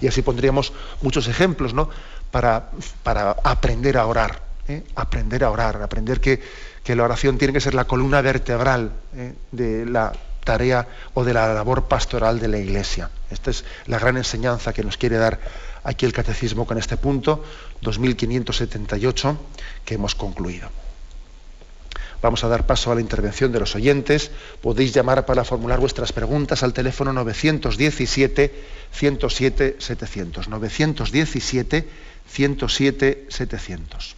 Y así pondríamos muchos ejemplos, ¿no? Para, para aprender a orar, ¿eh? aprender a orar, aprender que, que la oración tiene que ser la columna vertebral ¿eh? de la tarea o de la labor pastoral de la Iglesia. Esta es la gran enseñanza que nos quiere dar aquí el Catecismo con este punto, 2578, que hemos concluido. Vamos a dar paso a la intervención de los oyentes. Podéis llamar para formular vuestras preguntas al teléfono 917-107-700. 917-107-700.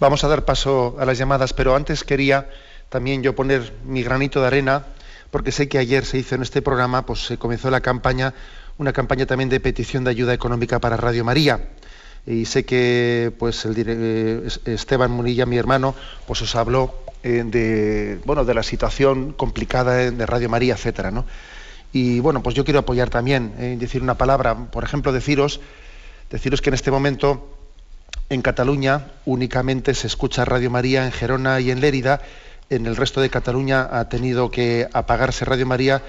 Vamos a dar paso a las llamadas, pero antes quería también yo poner mi granito de arena, porque sé que ayer se hizo en este programa, pues se comenzó la campaña, una campaña también de petición de ayuda económica para Radio María. Y sé que pues el Esteban Munilla, mi hermano, pues os habló eh, de bueno de la situación complicada de de Radio María, etcétera, ¿no? Y bueno, pues yo quiero apoyar también, eh, decir una palabra, por ejemplo, deciros, deciros que en este momento en Cataluña únicamente se escucha Radio María en Gerona y en Lérida. En el resto de Cataluña ha tenido que apagarse Radio María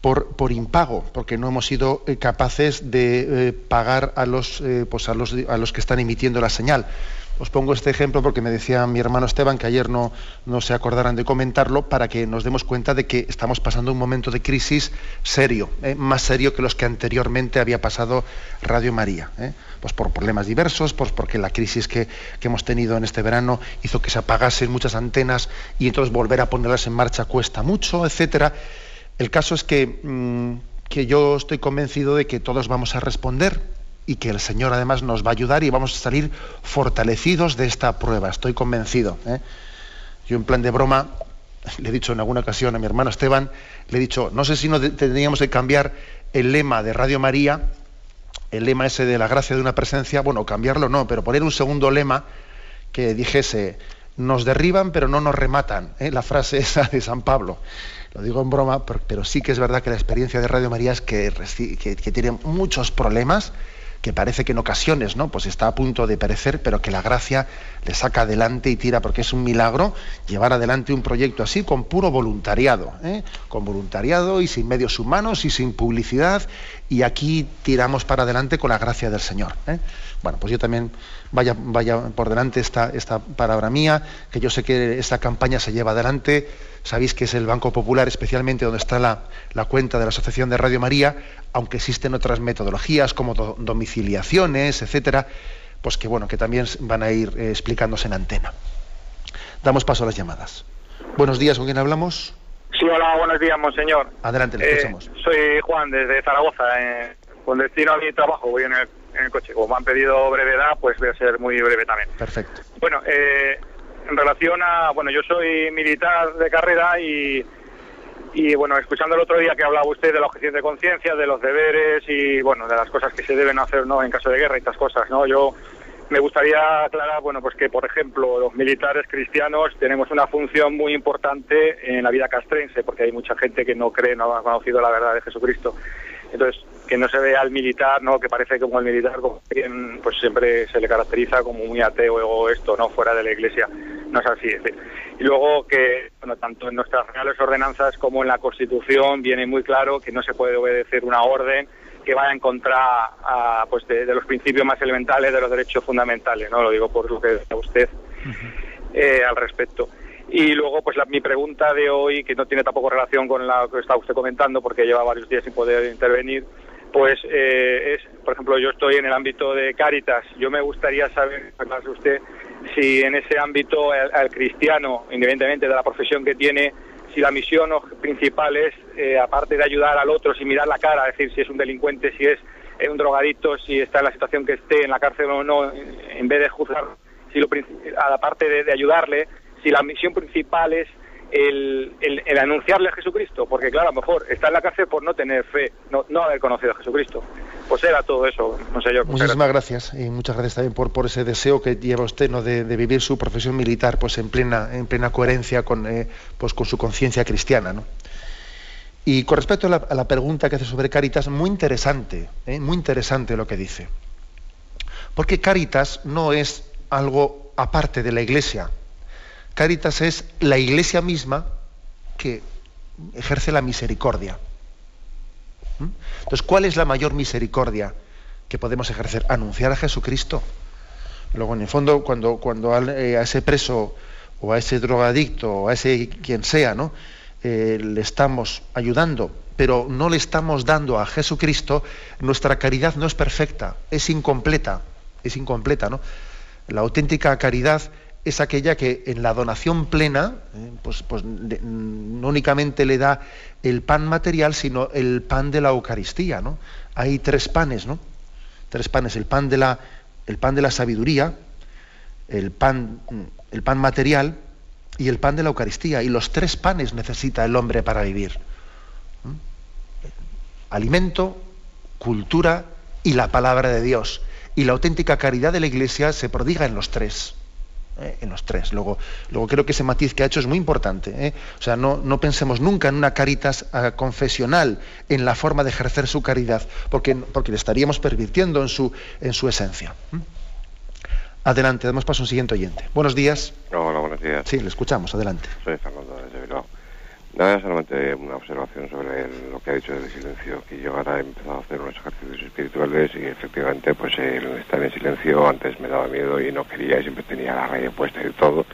por, por impago, porque no hemos sido eh, capaces de eh, pagar a los, eh, pues a, los, a los que están emitiendo la señal. Os pongo este ejemplo porque me decía mi hermano Esteban que ayer no, no se acordaran de comentarlo para que nos demos cuenta de que estamos pasando un momento de crisis serio, más serio que los que anteriormente había pasado Radio María. Pues por problemas diversos, pues porque la crisis que, hemos tenido en este verano hizo que se apagasen muchas antenas y entonces volver a ponerlas en marcha cuesta mucho, etcétera. El caso es que, mm, que yo estoy convencido de que todos vamos a responder y que el Señor además nos va a ayudar y vamos a salir fortalecidos de esta prueba. Estoy convencido. ¿eh? Yo en plan de broma le he dicho en alguna ocasión a mi hermano Esteban, le he dicho, no sé si no tendríamos que cambiar el lema de Radio María, el lema ese de la gracia de una presencia, bueno, cambiarlo no, pero poner un segundo lema que dijese, nos derriban pero no nos rematan, ¿eh? la frase <laughs> esa de San Pablo. Lo digo en broma, pero, sí que es verdad que la experiencia de Radio María es que tiene muchos problemas, que parece que en ocasiones ¿no? pues está a punto de perecer, pero que la gracia le saca adelante y tira, porque es un milagro llevar adelante un proyecto así con puro voluntariado, ¿eh? con voluntariado y sin medios humanos y sin publicidad, y aquí tiramos para adelante con la gracia del Señor. ¿eh? Bueno, pues yo también vaya, vaya por delante esta, esta palabra mía, que yo sé que esta campaña se lleva adelante. Sabéis que es el Banco Popular, especialmente donde está la, la cuenta de la Asociación de Radio María, aunque existen otras metodologías como do- domiciliaciones, etcétera, pues que bueno, que también van a ir eh, explicándose en antena. Damos paso a las llamadas. Buenos días, ¿con quién hablamos? Sí, hola, buenos días, monseñor. Adelante, le Eh, escuchamos. soy Juan, desde Zaragoza. eh, con destino a mi trabajo, voy en el, en el coche. Como me han pedido brevedad, pues voy a ser muy breve también. Perfecto. Bueno, eh, en relación a... Bueno, yo soy militar de carrera y... Y bueno, escuchando el otro día que hablaba usted de la objeción de conciencia, de los deberes y bueno, de las cosas que se deben hacer ¿no? en caso de guerra y estas cosas, ¿no? Yo me gustaría aclarar, bueno, pues que por ejemplo los militares cristianos tenemos una función muy importante en la vida castrense, porque hay mucha gente que no cree, no ha conocido la verdad de Jesucristo. Entonces, que no se vea al militar, ¿no? Que parece como el militar, como quien, pues siempre se le caracteriza como muy ateo o esto, ¿no? Fuera de la iglesia. No es así. es decir, Y luego que, bueno, tanto en nuestras reales ordenanzas como en la Constitución viene muy claro que no se puede obedecer una orden que vaya en contra a, pues de, de los principios más elementales de los derechos fundamentales, ¿no? Lo digo por lo que decía usted eh, al respecto. Y luego, pues la- mi pregunta de hoy, que no tiene tampoco relación con la que está usted comentando, porque lleva varios días sin poder intervenir, pues eh, es, por ejemplo, yo estoy en el ámbito de Cáritas. Yo me gustaría saber, aclararse usted, si en ese ámbito al, cristiano, independientemente de la profesión que tiene, si la misión principal es, eh, aparte de ayudar al otro, sin mirar la cara, es decir, si es un delincuente, si es eh, un drogadicto, si está en la situación que esté, en la cárcel o no, en vez de juzgar, si lo, aparte de, de ayudarle, si la misión principal es el, el- el anunciarle a Jesucristo, porque claro, a lo mejor está en la cárcel por no tener fe, no, no haber conocido a Jesucristo. Pues era todo eso, no sé yo. Muchísimas gracias y muchas gracias también por, por ese deseo que lleva usted ¿no? de, de vivir su profesión militar pues en plena en plena coherencia con eh, pues con su conciencia cristiana ¿no? y con respecto a la, a la pregunta que hace sobre Caritas muy interesante ¿eh? muy interesante lo que dice porque Caritas no es algo aparte de la Iglesia Caritas es la Iglesia misma que ejerce la misericordia ¿Mm? Entonces, ¿cuál es la mayor misericordia que podemos ejercer? Anunciar a Jesucristo. Luego, en el fondo, cuando, cuando eh, a ese preso o a ese drogadicto o a ese quien sea, ¿no? Eh, le estamos ayudando, pero no le estamos dando a Jesucristo, nuestra caridad no es perfecta, es incompleta, es incompleta, ¿no? La auténtica caridad es aquella que en la donación plena, eh, pues, pues no únicamente le da el pan material, sino el pan de la Eucaristía, ¿no? Hay tres panes, ¿no? Tres panes, el pan de la, el pan de la sabiduría, el pan, el pan material y el pan de la Eucaristía. Y los tres panes necesita el hombre para vivir. Alimento, cultura y la palabra de Dios. Y la auténtica caridad de la Iglesia se prodiga en los tres. ¿Eh? En los tres. Luego, luego creo que ese matiz que ha hecho es muy importante. ¿eh? O sea, no, no pensemos nunca en una caritas ah, confesional, en la forma de ejercer su caridad, porque, porque le estaríamos pervirtiendo en su, en su esencia. Adelante, damos paso a un siguiente oyente. Buenos días. Hola, buenos días. Sí, le escuchamos, adelante. Soy Fernando. Nada, solamente una observación sobre el- lo que ha dicho del silencio, que yo ahora he empezado a hacer unos ejercicios espirituales y efectivamente pues el estar en silencio antes me daba miedo y no quería y siempre tenía la raya puesta y todo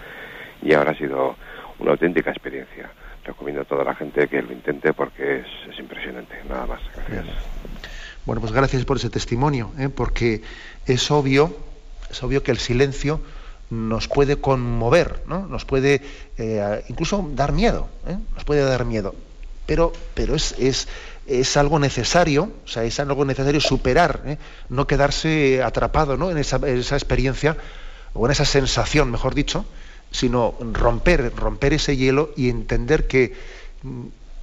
y ahora ha sido una auténtica experiencia. Recomiendo a toda la gente que lo intente porque es, es impresionante. Nada más. Gracias. Bueno, pues gracias por ese testimonio, ¿eh? porque es obvio, es obvio que el silencio nos puede conmover, ¿no? Nos puede eh, incluso dar miedo, ¿eh? Nos puede dar miedo. Pero, pero es, es, es algo necesario, o sea, es algo necesario superar, ¿eh? no quedarse atrapado ¿no? en, esa, en esa experiencia o en esa sensación, mejor dicho, sino romper, romper ese hielo y entender que,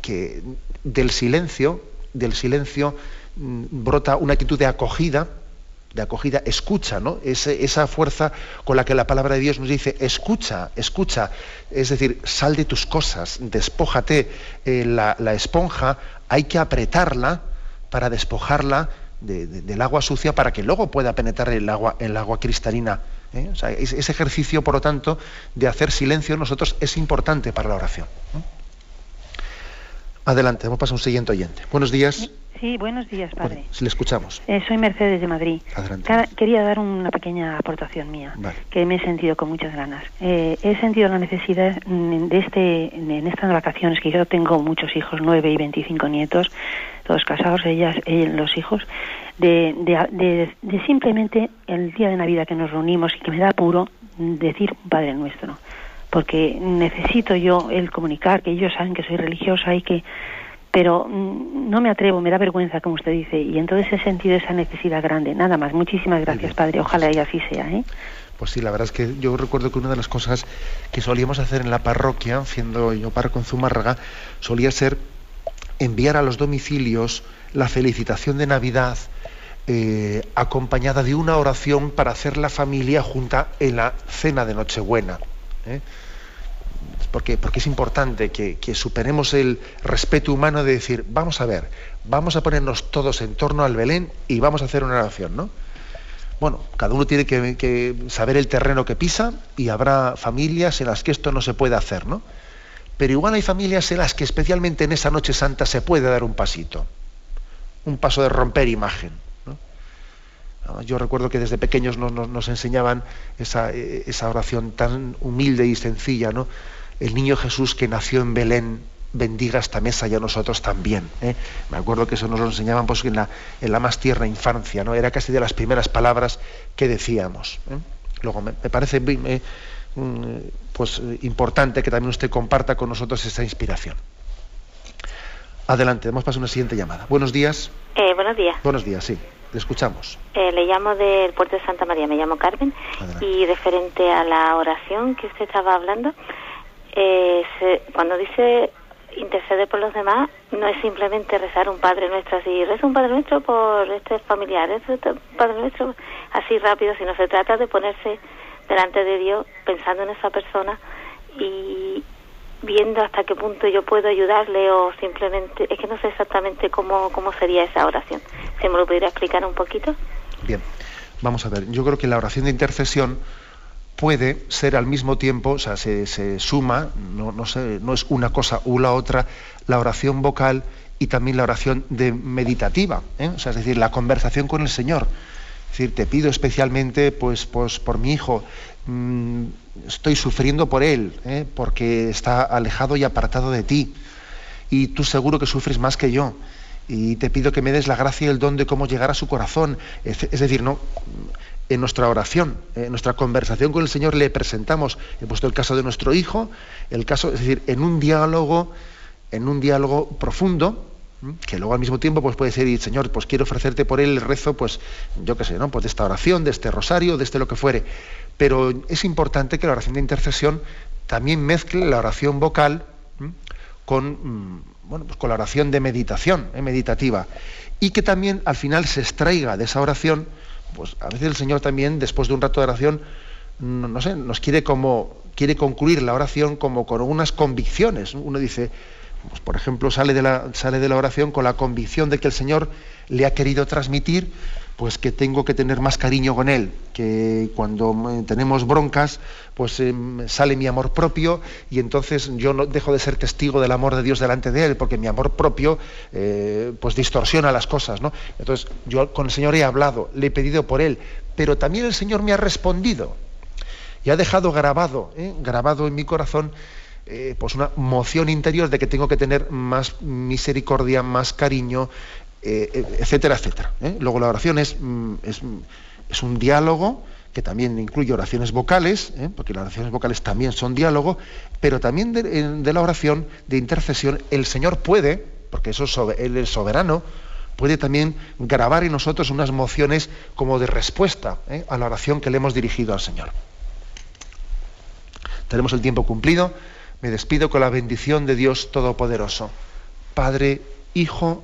que del silencio, del silencio mm, brota una actitud de acogida, de acogida, escucha, ¿no? Esa fuerza con la que la palabra de Dios nos dice, escucha, escucha, es decir, sal de tus cosas, despójate, eh, la, la esponja hay que apretarla para despojarla de- de- del agua sucia para que luego pueda penetrar el agua, el agua cristalina. ¿eh? Ese ejercicio, por lo tanto, de hacer silencio en nosotros es importante para la oración. Adelante, vamos a pasar a un siguiente oyente. Buenos días, Sí, buenos días, padre. si le escuchamos. Eh, soy Mercedes de Madrid. Adelante. Quería dar una pequeña aportación mía, Vale. que me he sentido con muchas ganas. Eh, he sentido la necesidad de este, en estas vacaciones, que yo tengo muchos hijos, 9 y 25 nietos, todos casados, ellas, eh, los hijos, de, de, de- de simplemente el día de Navidad que nos reunimos y que me da apuro mm, decir un Padre Nuestro. Porque necesito yo el comunicar, que ellos saben que soy religiosa y que pero mm, no me atrevo, me da vergüenza, como usted dice, y entonces he sentido esa necesidad grande. Nada más. Muchísimas gracias, Padre. Ojalá y así sea. ¿eh? Pues sí, la verdad es que yo recuerdo que una de las cosas que solíamos hacer en la parroquia, siendo yo párroco en Zumárraga, solía ser enviar a los domicilios la felicitación de Navidad eh, acompañada de una oración para hacer la familia junta en la cena de Nochebuena. ¿eh? Porque, porque es importante que, superemos el respeto humano de decir, vamos a ver, vamos a ponernos todos en torno al Belén y vamos a hacer una oración, ¿no? Bueno, cada uno tiene que, saber el terreno que pisa y habrá familias en las que esto no se puede hacer, ¿no? Pero igual hay familias en las que especialmente en esa noche santa se puede dar un pasito, un paso de romper imagen. Ah, Yo recuerdo que desde pequeños nos, enseñaban esa, eh, esa oración tan humilde y sencilla, ¿no? El niño Jesús que nació en Belén bendiga esta mesa y a nosotros también. ¿eh? Me acuerdo que eso nos lo enseñaban pues, en, la, en la más tierna infancia, ¿no? Era casi de las primeras palabras que decíamos. ¿eh? Luego me, me parece eh, mm, pues, importante que también usted comparta con nosotros esa inspiración. Adelante, hemos pasado a una siguiente llamada. Buenos días. Eh, buenos días. Buenos días, sí. Le escuchamos. Eh, le llamo del puerto de Santa María, me llamo Carmen. Y referente a la oración que usted estaba hablando, eh, se- cuando dice interceder por los demás, no es simplemente rezar un Padre Nuestro así, reza un Padre Nuestro por este familiar, Padre Nuestro así rápido, sino se trata de ponerse delante de Dios pensando en esa persona y viendo hasta qué punto yo puedo ayudarle o simplemente, es que no sé exactamente cómo, cómo sería esa oración. ¿Se me lo pudiera explicar un poquito? Bien, vamos a ver. Yo creo que la oración de intercesión puede ser al mismo tiempo, o sea, se, suma, no, no, es una cosa u la otra, la oración vocal y también la oración de meditativa, ¿eh? o sea, es decir, la conversación con el Señor. Es decir, te pido especialmente pues, pues por mi hijo, mm, estoy sufriendo por él, ¿eh? porque está alejado y apartado de ti, y tú seguro que sufres más que yo, y te pido que me des la gracia y el don de cómo llegar a su corazón. Es decir, no, en nuestra oración, en nuestra conversación con el Señor le presentamos, he puesto el caso de nuestro hijo, el caso, es decir, en un diálogo, en un diálogo profundo, que luego al mismo tiempo pues puede y, Señor, pues quiero ofrecerte por él el rezo, pues yo qué sé, ¿no? Pues de esta oración, de este rosario, de este lo que fuere. Pero es importante que la oración de intercesión también mezcle la oración vocal con, mm, bueno, pues con la oración de meditación, ¿eh? meditativa. Y que también al final se extraiga de esa oración, pues a veces el Señor también, después de un rato de oración, no, sé, nos quiere como, quiere concluir la oración como con unas convicciones. Uno dice, pues, por ejemplo, sale de, la, sale de la oración con la convicción de que el Señor le ha querido transmitir pues que tengo que tener más cariño con él, que cuando mm, tenemos broncas, pues em, sale mi amor propio y entonces yo no dejo de ser testigo del amor de Dios delante de él, porque mi amor propio eh, pues distorsiona las cosas, ¿no? Entonces yo con el Señor he hablado, le he pedido por él, pero también el Señor me ha respondido y ha dejado grabado, ¿eh? grabado en mi corazón eh, pues una moción interior de que tengo que tener más misericordia, más cariño, eh, etcétera, etcétera. Luego la oración es, mm, es, es, un diálogo que también incluye oraciones vocales, porque las oraciones vocales también son diálogo, pero también de, la oración de intercesión el Señor puede, porque eso es, Él es soberano, puede también grabar en nosotros unas mociones como de respuesta a la oración que le hemos dirigido al Señor. Tenemos el tiempo cumplido. Me despido con la bendición de Dios Todopoderoso, Padre, Hijo